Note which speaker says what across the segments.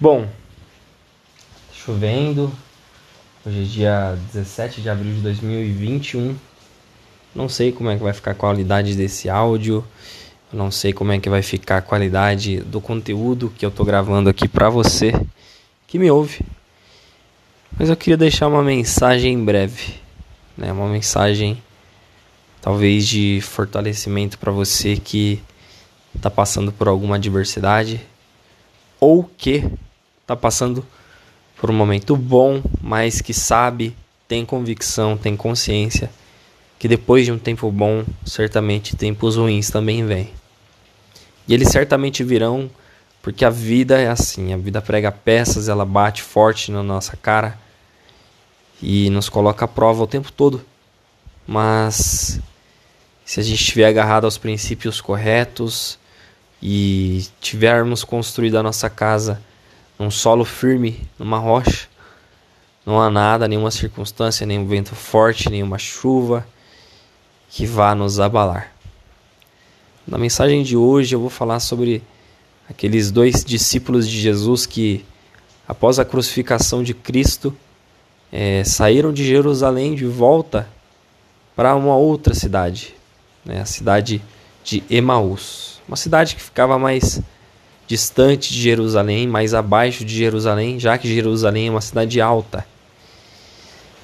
Speaker 1: Bom, chovendo. Hoje é dia 17 de abril de 2021. Não sei como é que vai ficar a qualidade desse áudio. Não sei como é que vai ficar a qualidade do conteúdo que eu tô gravando aqui para você que me ouve. Mas eu queria deixar uma mensagem breve, né? Uma mensagem talvez de fortalecimento para você que está passando por alguma adversidade ou que está passando por um momento bom, mas que sabe, tem convicção, tem consciência que depois de um tempo bom, certamente tempos ruins também vêm. E eles certamente virão, porque a vida é assim, a vida prega peças, ela bate forte na nossa cara e nos coloca à prova o tempo todo. Mas se a gente estiver agarrado aos princípios corretos e tivermos construído a nossa casa num solo firme, numa rocha, não há nada, nenhuma circunstância, nenhum vento forte, nenhuma chuva que vá nos abalar. Na mensagem de hoje eu vou falar sobre aqueles dois discípulos de Jesus que, após a crucificação de Cristo, é, saíram de Jerusalém de volta para uma outra cidade, né, a cidade de Emaús, uma cidade que ficava mais distante de Jerusalém, mais abaixo de Jerusalém, já que Jerusalém é uma cidade alta.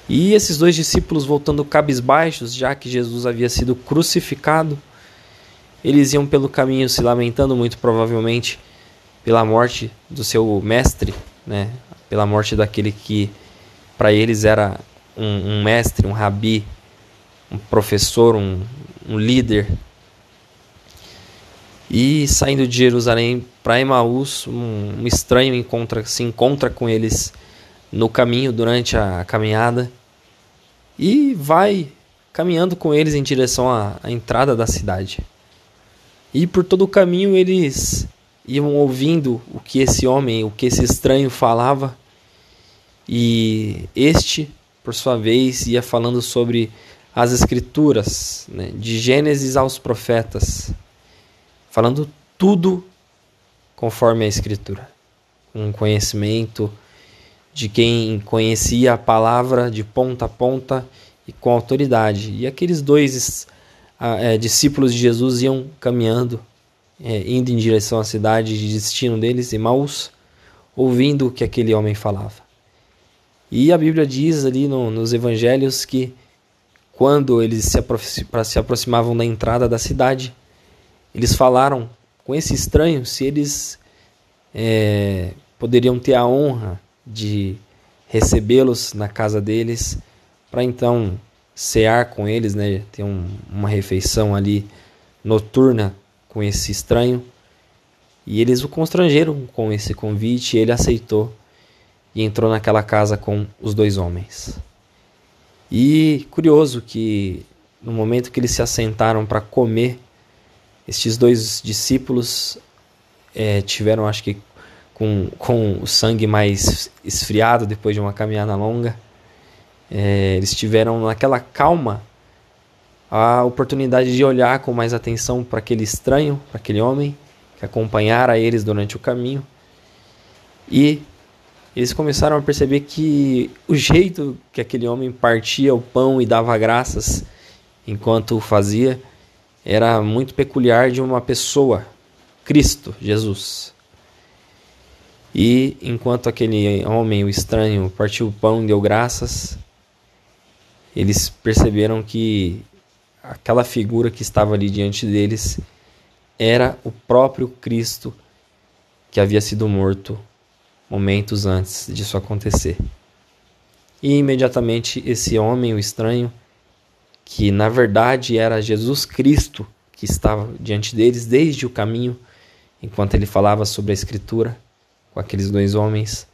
Speaker 1: E esses dois discípulos voltando cabisbaixos, já que Jesus havia sido crucificado, eles iam pelo caminho se lamentando muito provavelmente pela morte do seu mestre, né? Pela morte daquele que para eles era um, um, mestre, um rabi, um professor, um, um líder e saindo de Jerusalém para Emaús, um, estranho encontra, se encontra com eles no caminho durante a caminhada e vai caminhando com eles em direção à, à entrada da cidade. E por todo o caminho eles iam ouvindo o que esse homem, o que esse estranho falava, e este, por sua vez, ia falando sobre as Escrituras, né, de Gênesis aos Profetas falando tudo conforme a Escritura, um conhecimento de quem conhecia a palavra de ponta a ponta e com autoridade. E aqueles dois é, discípulos de Jesus iam caminhando, é, indo em direção à cidade de destino deles, Emmaus, ouvindo o que aquele homem falava. E a Bíblia diz ali no, nos evangelhos que quando eles se aproximavam da entrada da cidade, eles falaram com esse estranho se eles é, poderiam ter a honra de recebê-los na casa deles para então cear com eles, né, ter um, uma refeição ali noturna com esse estranho. E eles o constrangeram com esse convite, e ele aceitou e entrou naquela casa com os dois homens. E curioso que no momento que eles se assentaram para comer, estes dois discípulos é, tiveram, acho que, com, com o sangue mais esfriado depois de uma caminhada longa. É, eles tiveram naquela calma a oportunidade de olhar com mais atenção para aquele estranho, para aquele homem que acompanhara eles durante o caminho. E eles começaram a perceber que o jeito que aquele homem partia o pão e dava graças enquanto o fazia era muito peculiar de uma pessoa, Cristo, Jesus. E enquanto aquele homem, o estranho, partiu o pão e deu graças, eles perceberam que aquela figura que estava ali diante deles era o próprio Cristo que havia sido morto momentos antes disso acontecer. E imediatamente esse homem, o estranho, que na verdade era Jesus Cristo que estava diante deles desde o caminho, enquanto ele falava sobre a Escritura com aqueles dois homens.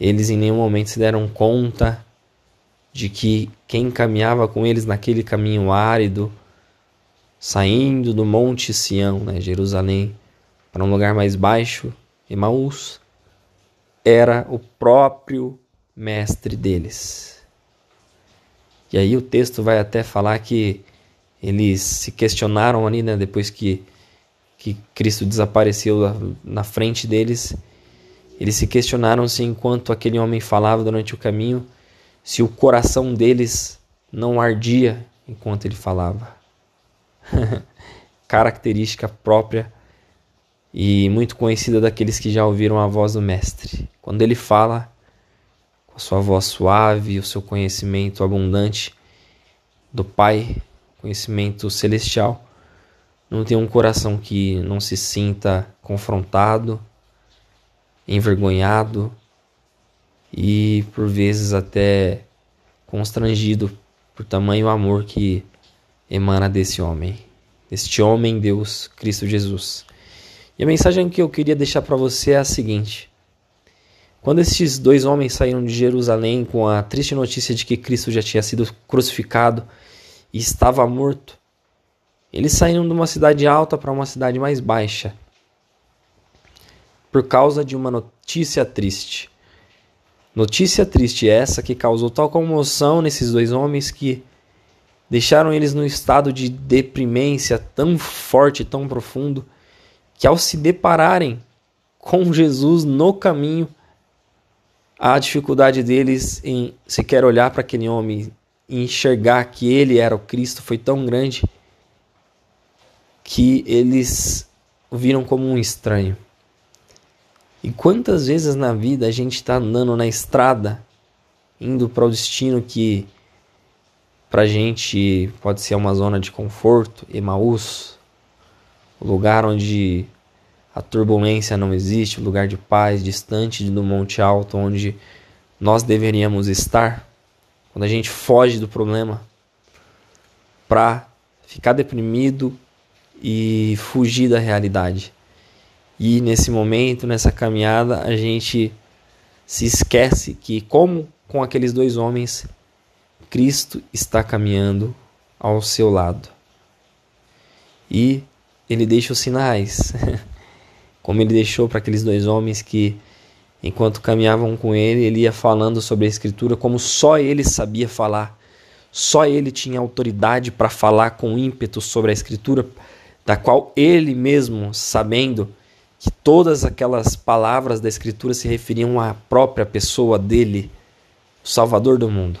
Speaker 1: Eles em nenhum momento se deram conta de que quem caminhava com eles naquele caminho árido, saindo do Monte Sião, né, Jerusalém, para um lugar mais baixo, Emaús, era o próprio mestre deles. E aí o texto vai até falar que eles se questionaram ali, né, depois que, que Cristo desapareceu na frente deles, Eles se questionaram se enquanto aquele homem falava durante o caminho, se o coração deles não ardia enquanto ele falava. Característica própria e muito conhecida daqueles que já ouviram a voz do Mestre. Quando ele fala, a sua voz suave, o seu conhecimento abundante do Pai, conhecimento celestial, não tem um coração que não se sinta confrontado, envergonhado e por vezes até constrangido por tamanho amor que emana desse homem, deste homem Deus, Cristo Jesus. E a mensagem que eu queria deixar para você é a seguinte: quando estes dois homens saíram de Jerusalém com a triste notícia de que Cristo já tinha sido crucificado e estava morto, eles saíram de uma cidade alta para uma cidade mais baixa por causa de uma notícia triste. Notícia triste essa que causou tal comoção nesses dois homens que deixaram eles num estado de deprimência tão forte, tão profundo, que ao se depararem com Jesus no caminho, a dificuldade deles em sequer olhar para aquele homem e enxergar que ele era o Cristo foi tão grande que eles o viram como um estranho. E quantas vezes na vida a gente está andando na estrada, indo para o destino que para gente pode ser uma zona de conforto, Emaús, lugar onde a turbulência não existe, o lugar de paz, distante do Monte Alto, onde nós deveríamos estar, quando a gente foge do problema para ficar deprimido e fugir da realidade. E nesse momento, nessa caminhada, a gente se esquece que, como com aqueles dois homens, Cristo está caminhando ao seu lado. E ele deixa os sinais, como ele deixou para aqueles dois homens que, enquanto caminhavam com ele, ele ia falando sobre a Escritura como só ele sabia falar. Só ele tinha autoridade para falar com ímpeto sobre a Escritura, da qual ele mesmo, sabendo, que todas aquelas palavras da Escritura se referiam à própria pessoa dele, o Salvador do mundo.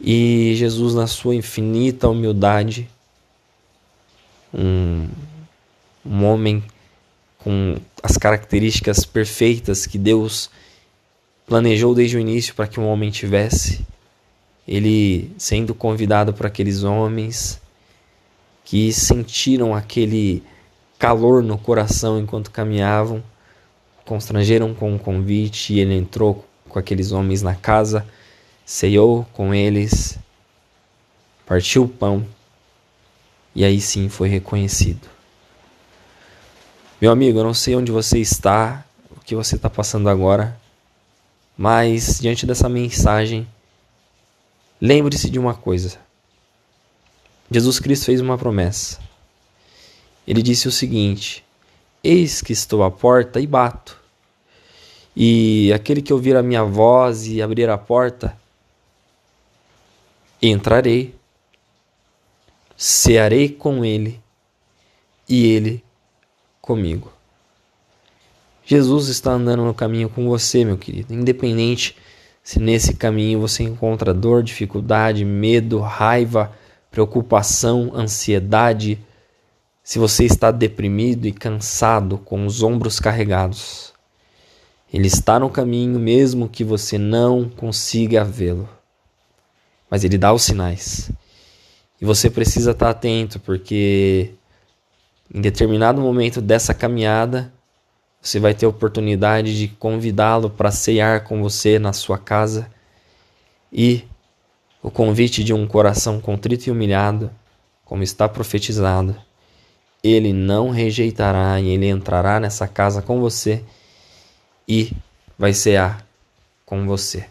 Speaker 1: E Jesus, na sua infinita humildade, um, um homem com as características perfeitas que Deus planejou desde o início para que um homem tivesse, ele sendo convidado por aqueles homens que sentiram aquele calor no coração enquanto caminhavam, constrangeram com o convite e ele entrou com aqueles homens na casa, ceiou com eles, partiu o pão e aí sim foi reconhecido. Meu amigo, eu não sei onde você está, o que você está passando agora, mas diante dessa mensagem, lembre-se de uma coisa. Jesus Cristo fez uma promessa. Ele disse o seguinte: Eis que estou à porta e bato. E aquele que ouvir a minha voz e abrir a porta, entrarei, cearei com ele e ele comigo. Jesus está andando no caminho com você, meu querido, independente se nesse caminho você encontra dor, dificuldade, medo, raiva, preocupação, ansiedade, se você está deprimido e cansado, com os ombros carregados, Ele está no caminho mesmo que você não consiga vê-lo. Mas Ele dá os sinais. E você precisa estar atento, porque em determinado momento dessa caminhada, você vai ter a oportunidade de convidá-lo para ceiar com você na sua casa. E o convite de um coração contrito e humilhado, como está profetizado, ele não rejeitará e ele entrará nessa casa com você e vai cear com você.